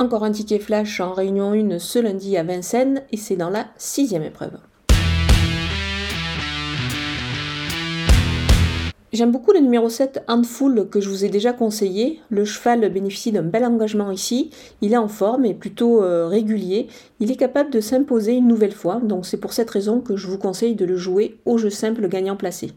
Encore un ticket flash en réunion 1 ce lundi à Vincennes et c'est dans la sixième épreuve. J'aime beaucoup le numéro 7 Handful que je vous ai déjà conseillé. Le cheval bénéficie d'un bel engagement ici. Il est en forme et plutôt euh, régulier. Il est capable de s'imposer une nouvelle fois, donc c'est pour cette raison que je vous conseille de le jouer au jeu simple gagnant placé.